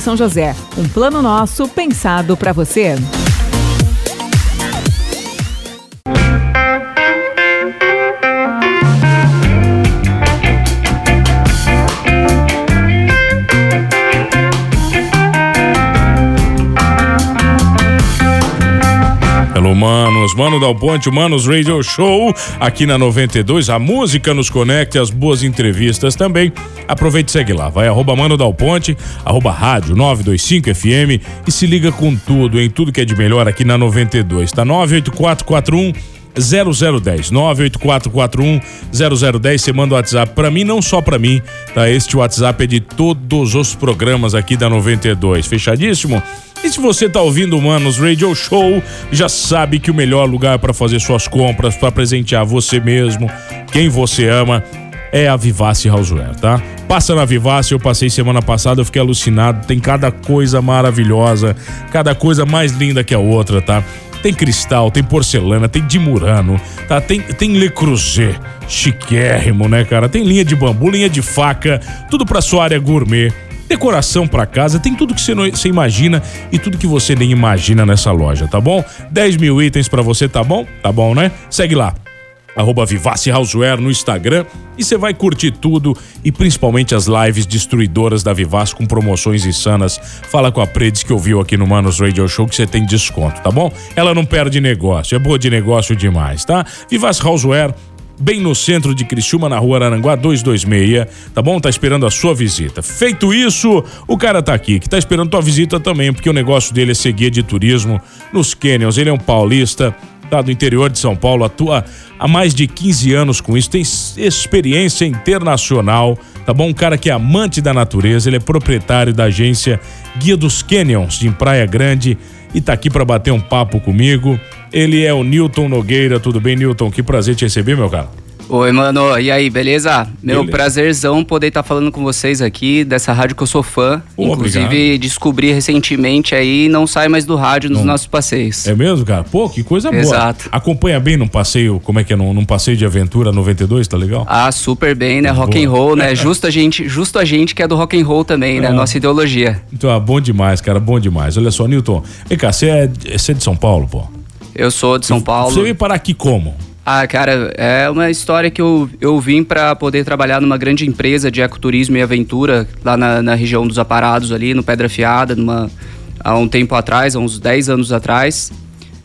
São José. Um plano nosso pensado para você. Manos, Mano Dal Ponte, Manos Radio Show, aqui na 92. A música nos conecta, as boas entrevistas também. Aproveite e segue lá. Vai arroba Mano Dal Ponte, arroba rádio 925 FM e se liga com tudo, em tudo que é de melhor aqui na 92. Tá 98441 0010 98441 0010 você manda o WhatsApp para mim não só para mim tá? Este WhatsApp é de todos os programas aqui da 92 fechadíssimo? E se você tá ouvindo o Manos Radio Show já sabe que o melhor lugar para fazer suas compras para presentear você mesmo quem você ama é a Vivace Houseware, tá? Passa na Vivace, eu passei semana passada, eu fiquei alucinado, tem cada coisa maravilhosa, cada coisa mais linda que a outra, tá? Tem cristal, tem porcelana, tem de murano, tá? Tem, tem Le Creuset, chiquérrimo, né, cara? Tem linha de bambu, linha de faca, tudo pra sua área gourmet. Decoração pra casa, tem tudo que você, não, você imagina e tudo que você nem imagina nessa loja, tá bom? 10 mil itens pra você, tá bom? Tá bom, né? Segue lá arroba Vivace Houseware no Instagram e você vai curtir tudo e principalmente as lives destruidoras da Vivace com promoções insanas. Fala com a Predes que ouviu aqui no Manos Radio Show que você tem desconto, tá bom? Ela não perde negócio, é boa de negócio demais, tá? Vivace Houseware bem no centro de Criciúma, na rua Aranguá 226, tá bom? Tá esperando a sua visita. Feito isso, o cara tá aqui, que tá esperando tua visita também, porque o negócio dele é ser guia de turismo nos Canyons. Ele é um paulista, tá do interior de São Paulo, atua há mais de 15 anos com isso, tem experiência internacional, tá bom? Um cara que é amante da natureza, ele é proprietário da agência Guia dos Canyons, em Praia Grande, e tá aqui para bater um papo comigo. Ele é o Newton Nogueira, tudo bem, Newton? Que prazer te receber, meu cara. Oi, mano. E aí, beleza? Meu beleza. prazerzão poder estar tá falando com vocês aqui dessa rádio que eu sou fã. Pô, Inclusive, obrigado. descobri recentemente aí não sai mais do rádio nos não. nossos passeios. É mesmo, cara? Pô, que coisa boa. Exato. Acompanha bem num passeio, como é que é? Num, num passeio de aventura 92, tá legal? Ah, super bem, né? Rock boa. and roll, né? justo a gente, justo a gente que é do rock and roll também, né? é. Nossa ideologia. Então, ah, bom demais, cara, bom demais. Olha só, Newton. Vem cá, você é, é de São Paulo, pô? Eu sou de São Paulo. Você veio parar aqui como? Ah, cara, é uma história que eu, eu vim para poder trabalhar numa grande empresa de ecoturismo e aventura lá na, na região dos Aparados ali, no Pedra Fiada, numa, há um tempo atrás, há uns 10 anos atrás.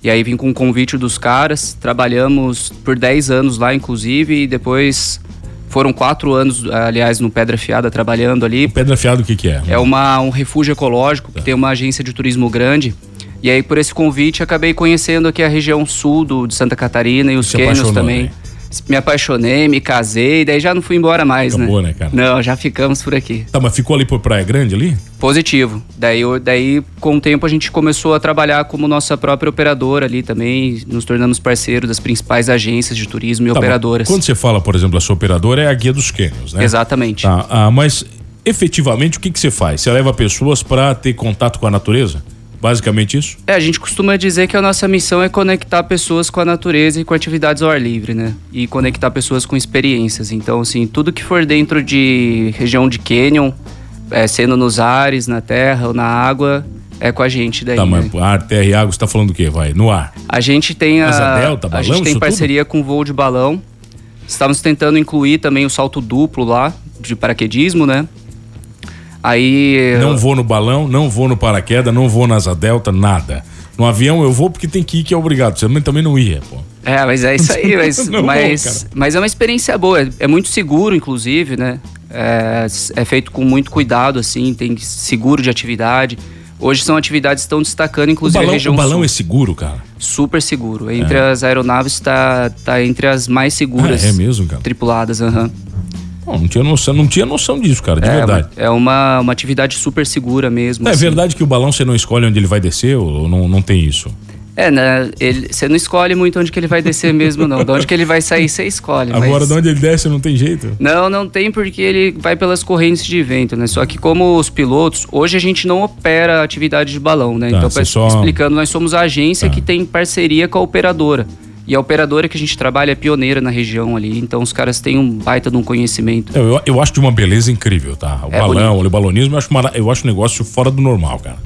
E aí vim com o convite dos caras, trabalhamos por 10 anos lá, inclusive, e depois foram quatro anos, aliás, no Pedra Fiada trabalhando ali. O Pedra Fiada o que, que é? É uma, um refúgio ecológico, que tem uma agência de turismo grande. E aí, por esse convite, acabei conhecendo aqui a região sul do, de Santa Catarina e os cânions também. Né? Me apaixonei, me casei, daí já não fui embora mais, Acabou, né? né, cara? Não, já ficamos por aqui. Tá, mas ficou ali por Praia Grande ali? Positivo. Daí, daí, com o tempo, a gente começou a trabalhar como nossa própria operadora ali também. Nos tornamos parceiros das principais agências de turismo e tá, operadoras. Quando você fala, por exemplo, a sua operadora, é a Guia dos Cânions, né? Exatamente. Tá, ah, mas efetivamente, o que, que você faz? Você leva pessoas para ter contato com a natureza? Basicamente isso? É, a gente costuma dizer que a nossa missão é conectar pessoas com a natureza e com atividades ao ar livre, né? E conectar pessoas com experiências. Então, assim, tudo que for dentro de região de canyon, é, sendo nos ares, na terra ou na água, é com a gente daí. Tá, mas né? ar, terra e água, você tá falando do quê? Vai, no ar. A gente tem a. Asa delta, balão, a gente tem parceria tudo? com voo de balão. Estamos tentando incluir também o salto duplo lá, de paraquedismo, né? Aí. Não vou no balão, não vou no paraquedas, não vou na asa delta, nada. No avião eu vou porque tem que ir, que é obrigado. Você também não ia, pô. É, mas é isso aí. Mas, mas, vou, mas, é uma experiência boa. É, é muito seguro, inclusive, né? É, é, feito com muito cuidado, assim. Tem seguro de atividade. Hoje são atividades que estão destacando, inclusive o balão, a região O balão sul. é seguro, cara? Super seguro. Entre é. as aeronaves está tá entre as mais seguras. Ah, é mesmo, cara? Tripuladas, aham. Uhum. Não, não tinha noção, não tinha noção disso, cara, de é, verdade. É uma, uma atividade super segura mesmo. É assim. verdade que o balão você não escolhe onde ele vai descer ou não, não tem isso? É, né? Ele, você não escolhe muito onde que ele vai descer mesmo, não. De onde que ele vai sair, você escolhe. Agora, mas... de onde ele desce, não tem jeito? Não, não tem porque ele vai pelas correntes de vento, né? Só que como os pilotos, hoje a gente não opera atividade de balão, né? Tá, então, pra- só- explicando, nós somos a agência Tá. que tem parceria com a operadora. E a operadora que a gente trabalha é pioneira na região ali, então os caras têm um baita de um conhecimento. Eu, eu, eu acho de uma beleza incrível, tá? O É balão, o balonismo, eu acho, mara- eu acho um negócio fora do normal, cara.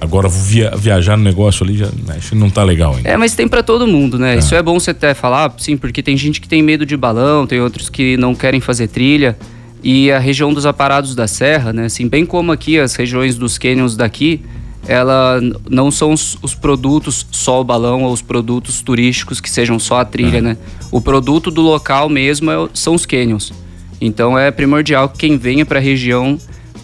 Agora, via- viajar no negócio ali, já, acho que não tá legal ainda. É, mas tem pra todo mundo, né? Isso é bom você até falar, sim, porque tem gente que tem medo de balão, tem outros que não querem fazer trilha. E a região dos aparados da serra, né? Assim, bem como aqui as regiões dos canyons daqui, ela não são os, os produtos só o balão ou os produtos turísticos que sejam só a trilha, né? O produto do local mesmo é são os canyons. Então é primordial que quem venha para a região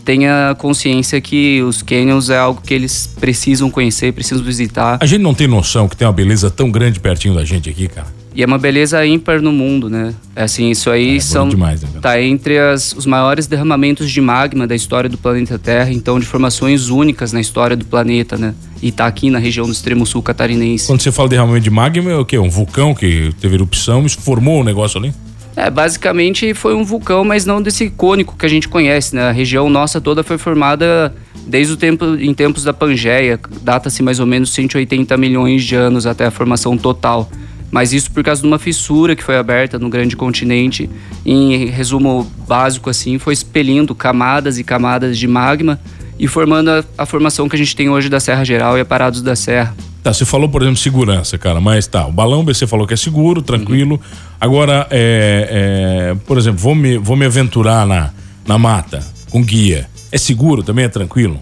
tenha consciência que os canyons é algo que eles precisam conhecer, precisam visitar. A gente não tem noção que tem uma beleza tão grande pertinho da gente aqui, cara. E é uma beleza ímpar no mundo, né? Assim, isso aí É, são bonito demais, né, tá entre as, os maiores derramamentos de magma da história do planeta Terra, então de formações únicas na história do planeta, né? E tá aqui na região do extremo sul catarinense. Quando você fala de derramamento de magma, é o quê? Um vulcão que teve erupção e formou o negócio ali? É, basicamente foi um vulcão, mas não desse icônico que a gente conhece, né? A região nossa toda foi formada desde o tempo em tempos da Pangeia, data-se mais ou menos 180 milhões de anos até a formação total. Mas isso por causa de uma fissura que foi aberta no grande continente. Em resumo básico assim, foi expelindo camadas e camadas de magma e formando a, a formação que a gente tem hoje da Serra Geral e Aparados da Serra. Tá, você falou, por exemplo, segurança, cara, mas tá, o balão você falou que é seguro, tranquilo. Agora, é, é, por exemplo, vou me, vou me aventurar na, na mata com guia. É seguro também? É tranquilo?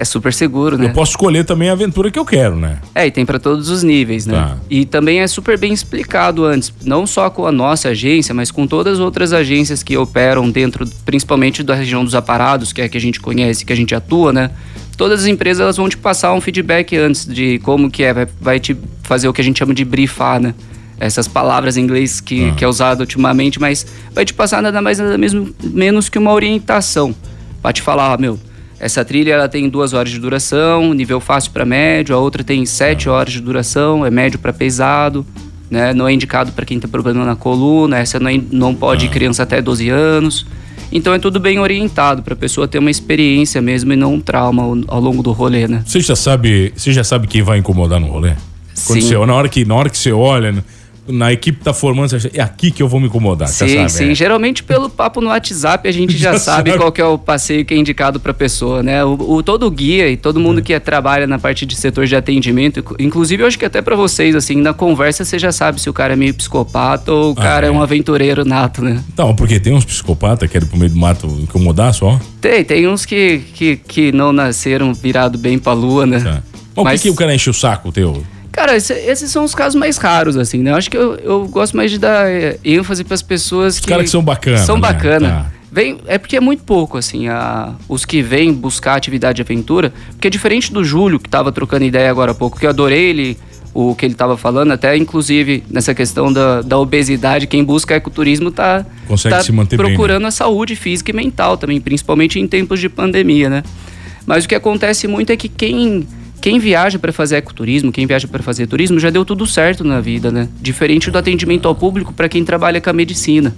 É super seguro, né? Eu posso escolher também a aventura que eu quero, né? É, e tem para todos os níveis, né? Tá. E também é super bem explicado antes, não só com a nossa agência, mas com todas as outras agências que operam dentro, principalmente da região dos aparados, que é a que a gente conhece, que a gente atua, né? Todas as empresas elas vão te passar um feedback antes de como que é, vai, vai te fazer o que a gente chama de briefar, né? Essas palavras em inglês que, Ah. que é usado ultimamente, mas vai te passar nada mais nada mesmo, menos que uma orientação. Vai te falar, ó, meu, essa trilha ela tem duas horas de duração, nível fácil para médio, a outra tem sete horas de duração, é médio para pesado, né? Não é indicado para quem tem problema na coluna, essa não, é- não pode ir criança até 12 anos. Então é tudo bem orientado para a pessoa ter uma experiência mesmo e não um trauma ao, ao longo do rolê, né? Você já sabe, você já sabe quem vai incomodar no rolê? Quando Sim. você, na hora que na hora que você olha, na equipe tá formando, é aqui que eu vou me incomodar, você Sim, sabe? sim. é. Geralmente pelo papo no WhatsApp a gente já, Já sabe, sabe. qual que é o passeio que é indicado para pessoa, né? O, o- todo o guia e todo É. mundo que é- trabalha na parte de setor de atendimento, inc- inclusive eu acho que até para vocês, assim, na conversa você já sabe se o cara é meio psicopata ou o Ah, cara é. é. um aventureiro nato, né? Então, porque tem uns psicopatas que querem pro meio do mato incomodar só. Tem, tem uns que, que, que não nasceram virado bem pra lua, né? Tá. Mas Mas- por que, que o cara enche o saco teu? Cara, esse- esses são os casos mais raros, assim, né? Eu acho que eu, eu gosto mais de dar é, ênfase para as pessoas que. caras que são bacana, São né? bacana. Tá. Vem, é porque é muito pouco, assim, a, os que vêm buscar atividade de aventura. Porque é diferente do Júlio, que tava trocando ideia agora há pouco, que eu adorei ele, o que ele tava falando, até inclusive nessa questão da, da obesidade, quem busca ecoturismo tá, Consegue tá se manter bem, né? procurando a saúde física e mental também, principalmente em tempos de pandemia, né? Mas o que acontece muito é que quem, quem viaja para fazer ecoturismo, quem viaja para fazer turismo, já deu tudo certo na vida, né? Diferente do atendimento ao público para quem trabalha com a medicina.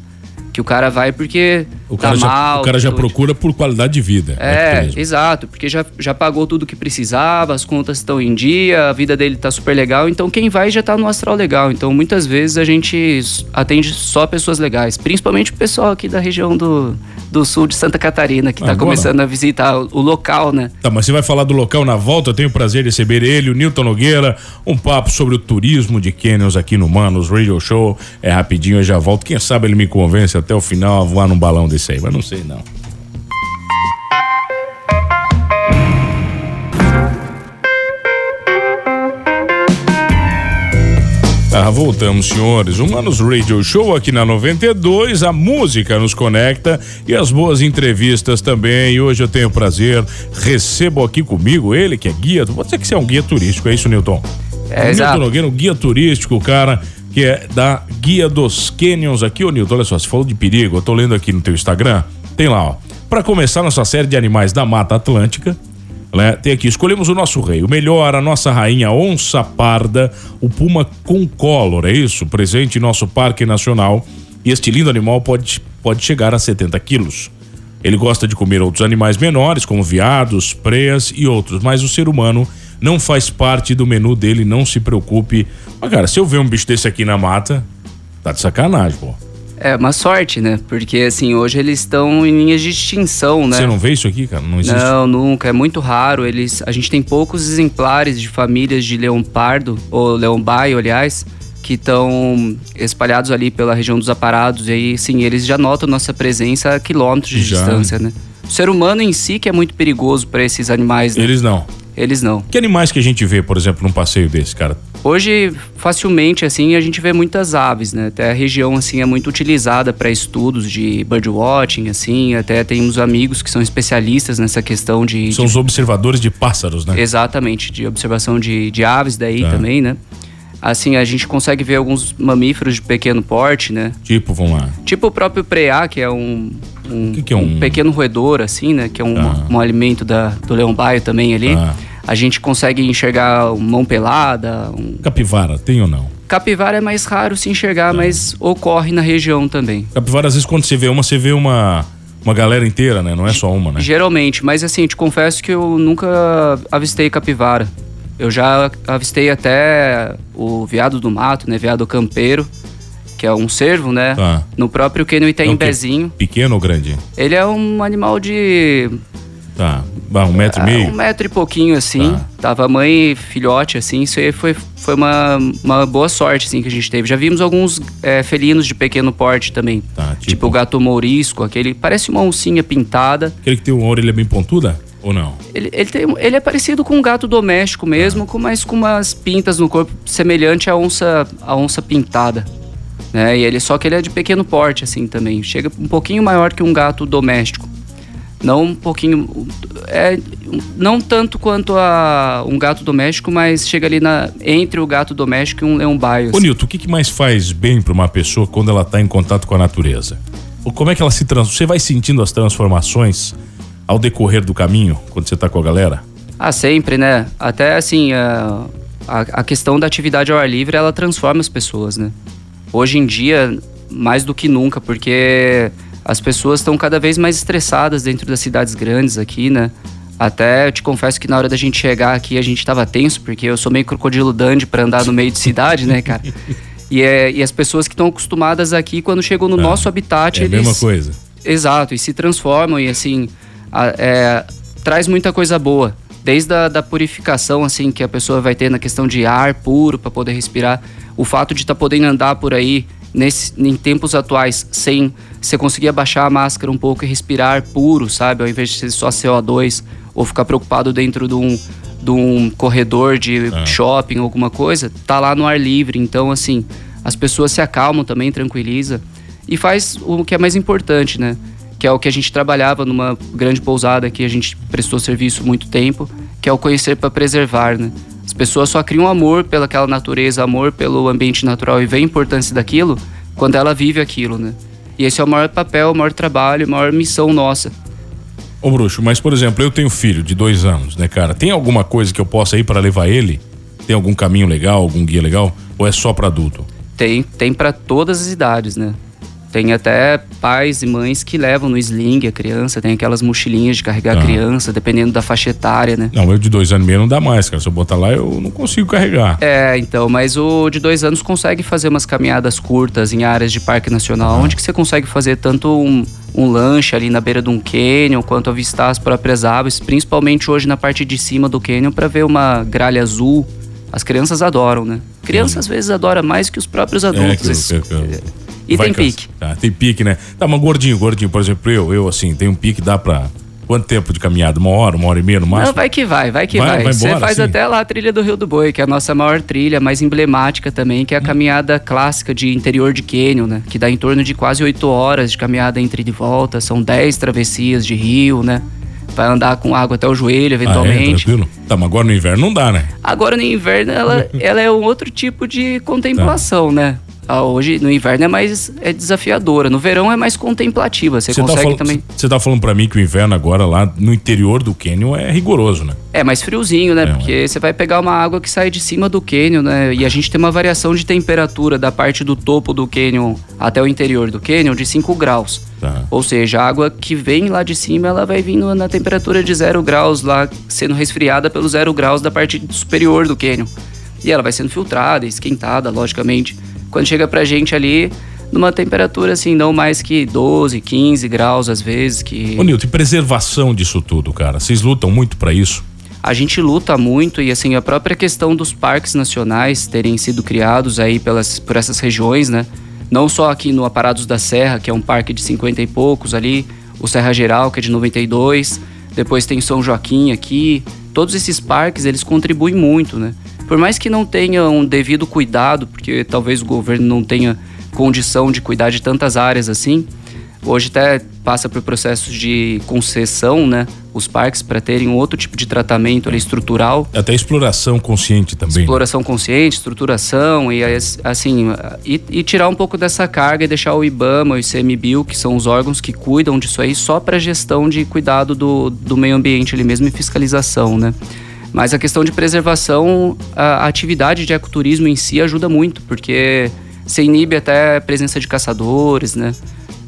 Que o cara vai porque O cara, tá já, mal. o cara já tudo. procura por qualidade de vida. É, ecoturismo. exato, porque já, já pagou tudo que precisava, as contas estão em dia, a vida dele tá super legal, então quem vai já tá no astral legal. Então muitas vezes a gente atende só pessoas legais, principalmente o pessoal aqui da região do, do sul de Santa Catarina, que tá Agora. começando a visitar o, o local, né? Tá, mas você vai falar do local na volta. Eu tenho o prazer de receber ele, o Newton Nogueira. Um papo sobre o turismo de Canyons aqui no Manos Radio Show. É rapidinho, eu já volto. Quem sabe ele me convence até o final a voar num balão desse aí, mas não sei não. Ah, voltamos, senhores. O Manos Radio Show aqui na 92. A música nos conecta e as boas entrevistas também. E hoje eu tenho o prazer, recebo aqui comigo ele, que é guia. Você que você é um guia turístico, é isso, Newton? É, Newton exato. Nogueira, um guia turístico, cara. que é da Guia dos Canyons aqui, ô Nilton, olha só, você falou de perigo, eu tô lendo aqui no teu Instagram, tem lá, ó. Para começar nossa série de animais da Mata Atlântica, né? Tem aqui, escolhemos o nosso rei, o melhor, a nossa rainha onça parda, o puma concolor, é isso? Presente em nosso Parque Nacional. E este lindo animal pode, pode chegar a 70 quilos. Ele gosta de comer outros animais menores, como veados, preas e outros, mas o ser humano não faz parte do menu dele, não se preocupe. Mas, cara, se eu ver um bicho desse aqui na mata, tá de sacanagem, pô. É uma sorte, né? Porque assim, hoje eles estão em linhas de extinção, né? Você não vê isso aqui, cara? Não existe? Não, nunca. É muito raro. Eles, a gente tem poucos exemplares de famílias de leão pardo, ou leão baio, aliás, que estão espalhados ali pela região dos aparados. E aí, sim, eles já notam nossa presença a quilômetros de Já. distância, né? O ser humano em si que é muito perigoso para esses animais, né? Eles não. Eles não. Que animais que a gente vê, por exemplo, num passeio desse, cara? Hoje, facilmente, assim, a gente vê muitas aves, né? Até a região, assim, é muito utilizada para estudos de birdwatching, assim. Até temos amigos que são especialistas nessa questão de... São de- os observadores de pássaros, né? Exatamente, de observação de, de aves daí Tá. também, né? Assim, a gente consegue ver alguns mamíferos de pequeno porte, né? Tipo, vamos lá. Tipo o próprio preá, que é um, um, Que que é um- pequeno roedor, assim, né? Que é um, Ah. um alimento da, do leão-baio também ali. Ah. A gente consegue enxergar mão pelada, um... Capivara, tem ou não? Capivara é mais raro se enxergar, mas ocorre na região também. Capivara, às vezes, quando você vê uma, você vê uma, uma galera inteira, né? Não é só uma, né? Geralmente, mas assim, te confesso que eu nunca avistei capivara. Eu já avistei até o veado do mato, né? Veado campeiro, que é um cervo, né? Tá. No próprio Quênio É um. Pequeno ou grande? Ele é um animal de Tá. Ah, um metro e ah, meio? um metro e pouquinho, assim. Tá. Tava mãe e filhote, assim. Isso aí foi, foi uma, uma boa sorte, assim, que a gente teve. Já vimos alguns é, felinos de pequeno porte também. Tá, Tipo, tipo- o gato mourisco, aquele... Parece uma oncinha pintada. Aquele que tem uma orelha bem pontuda? Ou não? Ele, ele, tem, ele é parecido com um gato doméstico mesmo, com, mas com umas pintas no corpo semelhante à onça, à onça pintada. Né? E ele, só que ele é de pequeno porte, assim, também. Chega um pouquinho maior que um gato doméstico. Não um pouquinho... É, não tanto quanto a um gato doméstico, mas chega ali na, entre o gato doméstico e um leão baio. Ô, assim. Nilton, o que, que mais faz bem para uma pessoa quando ela tá em contato com a natureza? Ou Como é que ela se. Você vai sentindo as transformações ao decorrer do caminho, quando você tá com a galera? Ah, sempre, né? Até assim, a, a, a questão da atividade ao ar livre, ela transforma as pessoas, né? Hoje em dia, mais do que nunca, porque as pessoas estão cada vez mais estressadas dentro das cidades grandes aqui, né? Até eu te confesso que na hora da gente chegar aqui a gente tava tenso, porque eu sou meio crocodilo dandy pra andar no meio de cidade, né, cara? E, é, e as pessoas que estão acostumadas aqui, quando chegam no nosso habitat, É a eles. mesma coisa. Exato, e se transformam e assim a- é, traz muita coisa boa. Desde a da purificação assim que a pessoa vai ter na questão de ar puro para poder respirar, o fato de estar podendo andar por aí nesse, em tempos atuais sem você conseguir abaixar a máscara um pouco e respirar ar puro, sabe, ao invés de ser só CO2 ou ficar preocupado dentro de um, de um corredor de shopping ou alguma coisa, tá lá no ar livre. Então assim as pessoas se acalmam também, tranquiliza e faz o que é mais importante, né? Que é o que a gente trabalhava numa grande pousada que a gente prestou serviço muito tempo, que é o conhecer para preservar, né? As pessoas só criam amor pelaquela natureza, amor pelo ambiente natural e vê a importância daquilo quando ela vive aquilo, né? E esse é o maior papel, o maior trabalho, a maior missão nossa. Ô, Bruxo, mas por exemplo, eu tenho filho de dois anos, né, cara? Tem alguma coisa que eu possa ir para levar ele? Tem algum caminho legal, algum guia legal? Ou é só para adulto? Tem, tem para todas as idades, né? Tem até pais e mães que levam no sling a criança, tem aquelas mochilinhas de carregar Ah. a criança, dependendo da faixa etária, né? Não, eu de dois anos e meio não dá mais, cara. Se eu botar lá, eu não consigo carregar. É, então, mas o de dois anos consegue fazer umas caminhadas curtas em áreas de parque nacional, onde que você consegue fazer tanto um, um lanche ali na beira de um cânion, quanto avistar as próprias aves, principalmente hoje na parte de cima do cânion, para ver uma gralha azul. As crianças adoram, né? Criança às vezes adora mais que os próprios adultos. que- Isso- que- que- E vai tem cansa- pique. Tá, tem pique, né? Tá, mas gordinho, gordinho, por exemplo, eu, eu assim, tem um pique, dá pra. Quanto tempo de caminhada? Uma hora, uma hora e meia no Não, máximo? vai que vai, vai que Vai, vai. vai Você embora, faz sim. até lá a trilha do Rio do Boi, que é a nossa maior trilha, mais emblemática também, que é a caminhada clássica de interior de Canyon, né? Que dá em torno de quase oito horas de caminhada entre e de volta. São dez travessias de rio, né? vai andar com água até o joelho, eventualmente. Ah, é, tranquilo. Tá, mas agora no inverno não dá, né? Agora no inverno ela, ela é um outro tipo de contemplação, tá. né? Ah, hoje no inverno é mais é desafiadora, no verão é mais contemplativa. Você, você tá consegue tá também. Você tá falando para mim que o inverno agora lá no interior do cânion é rigoroso, né? É mais friozinho, né? É, Porque você vai pegar uma água que sai de cima do cânion, né? E a gente tem uma variação de temperatura da parte do topo do cânion até o interior do cânion de 5 graus. Tá. Ou seja, a água que vem lá de cima, ela vai vindo na temperatura de 0 graus lá, sendo resfriada pelo 0 graus da parte superior do cânion. E ela vai sendo filtrada, esquentada, logicamente quando chega pra gente ali, numa temperatura assim, não mais que 12, 15 graus às vezes. Que... Ô Nilton, e preservação disso tudo, cara? Vocês lutam muito para isso? A gente luta muito e assim, a própria questão dos parques nacionais terem sido criados aí pelas, por essas regiões, né? Não só aqui no Aparados da Serra, que é um parque de 50 e poucos ali, o Serra Geral, que é de 92, depois tem São Joaquim aqui. Todos esses parques, eles contribuem muito, né? Por mais que não tenha um devido cuidado, porque talvez o governo não tenha condição de cuidar de tantas áreas assim, hoje até passa por processos de concessão, né? Os parques para terem um outro tipo de tratamento ali, estrutural. Até exploração consciente também. Né? Exploração consciente, estruturação e assim e, e, tirar um pouco dessa carga e deixar o IBAMA, o ICMBio, que são os órgãos que cuidam disso aí, só para gestão de cuidado do, do meio ambiente ali mesmo e fiscalização, né? Mas a questão de preservação, a atividade de ecoturismo em si ajuda muito, porque você inibe até a presença de caçadores, né?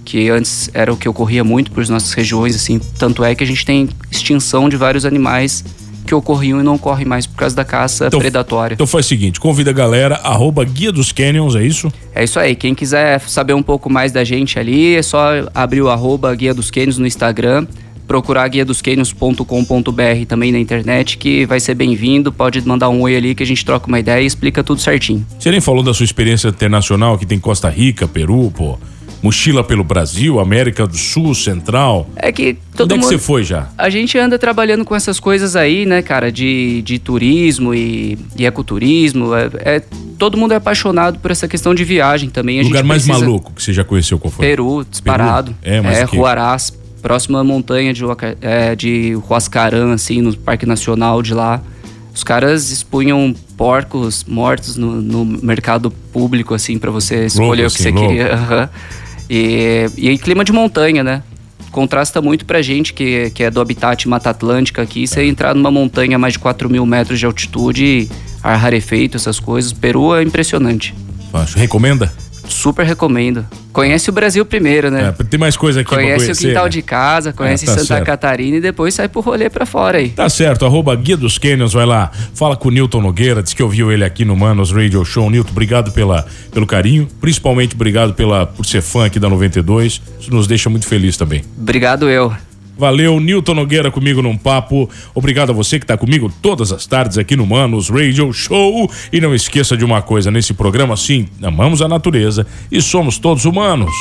Que antes era o que ocorria muito por nossas regiões, assim. Tanto é que a gente tem extinção de vários animais que ocorriam e não ocorrem mais por causa da caça então, predatória. Então faz o seguinte, convida a galera, arroba Guia dos Canyons, é isso? É isso aí, quem quiser saber um pouco mais da gente ali, é só abrir o arroba Guia dos Canyons no Instagram procurar guia dos canyons.com.br também na internet, que vai ser bem-vindo. Pode mandar um oi ali que a gente troca uma ideia e explica tudo certinho. Você nem falou da sua experiência internacional, que tem Costa Rica, Peru, pô. Mochila pelo Brasil, América do Sul, Central. É que todo Onde mundo... é que você foi já? A gente anda trabalhando com essas coisas aí, né, cara, de, de turismo e, e ecoturismo. É, é, todo mundo é apaixonado por essa questão de viagem também. O lugar mais precisa... maluco que você já conheceu qual foi? Peru, disparado. Peru? É, mas é, que... Huaraz, próxima montanha de, é, de Huascarán, assim, no Parque Nacional de lá. Os caras expunham porcos mortos no, no mercado público, assim, para você escolher louco, o que assim, você louco. queria. Uhum. E, e clima de montanha, né? Contrasta muito pra gente que, que é do habitat Mata Atlântica aqui. Você entrar numa montanha a mais de 4 mil metros de altitude, ar rarefeito, essas coisas. Peru é impressionante. Recomenda? Super recomendo. Conhece o Brasil primeiro, né? É, tem mais coisa aqui Conhece o quintal né? de casa, conhece é, tá Santa certo. Catarina e depois sai pro rolê pra fora aí. Tá certo, arroba Guia dos Canyons, vai lá. Fala com o Newton Nogueira, diz que ouviu ele aqui no Manos Radio Show. Newton, obrigado pela, pelo carinho, principalmente obrigado pela, por ser fã aqui da 92. Isso nos deixa muito feliz também. Obrigado eu. Valeu, Newton Nogueira comigo num papo. Obrigado a você que está comigo todas as tardes aqui no Manos Radio Show. E não esqueça de uma coisa: nesse programa, sim, amamos a natureza e somos todos humanos.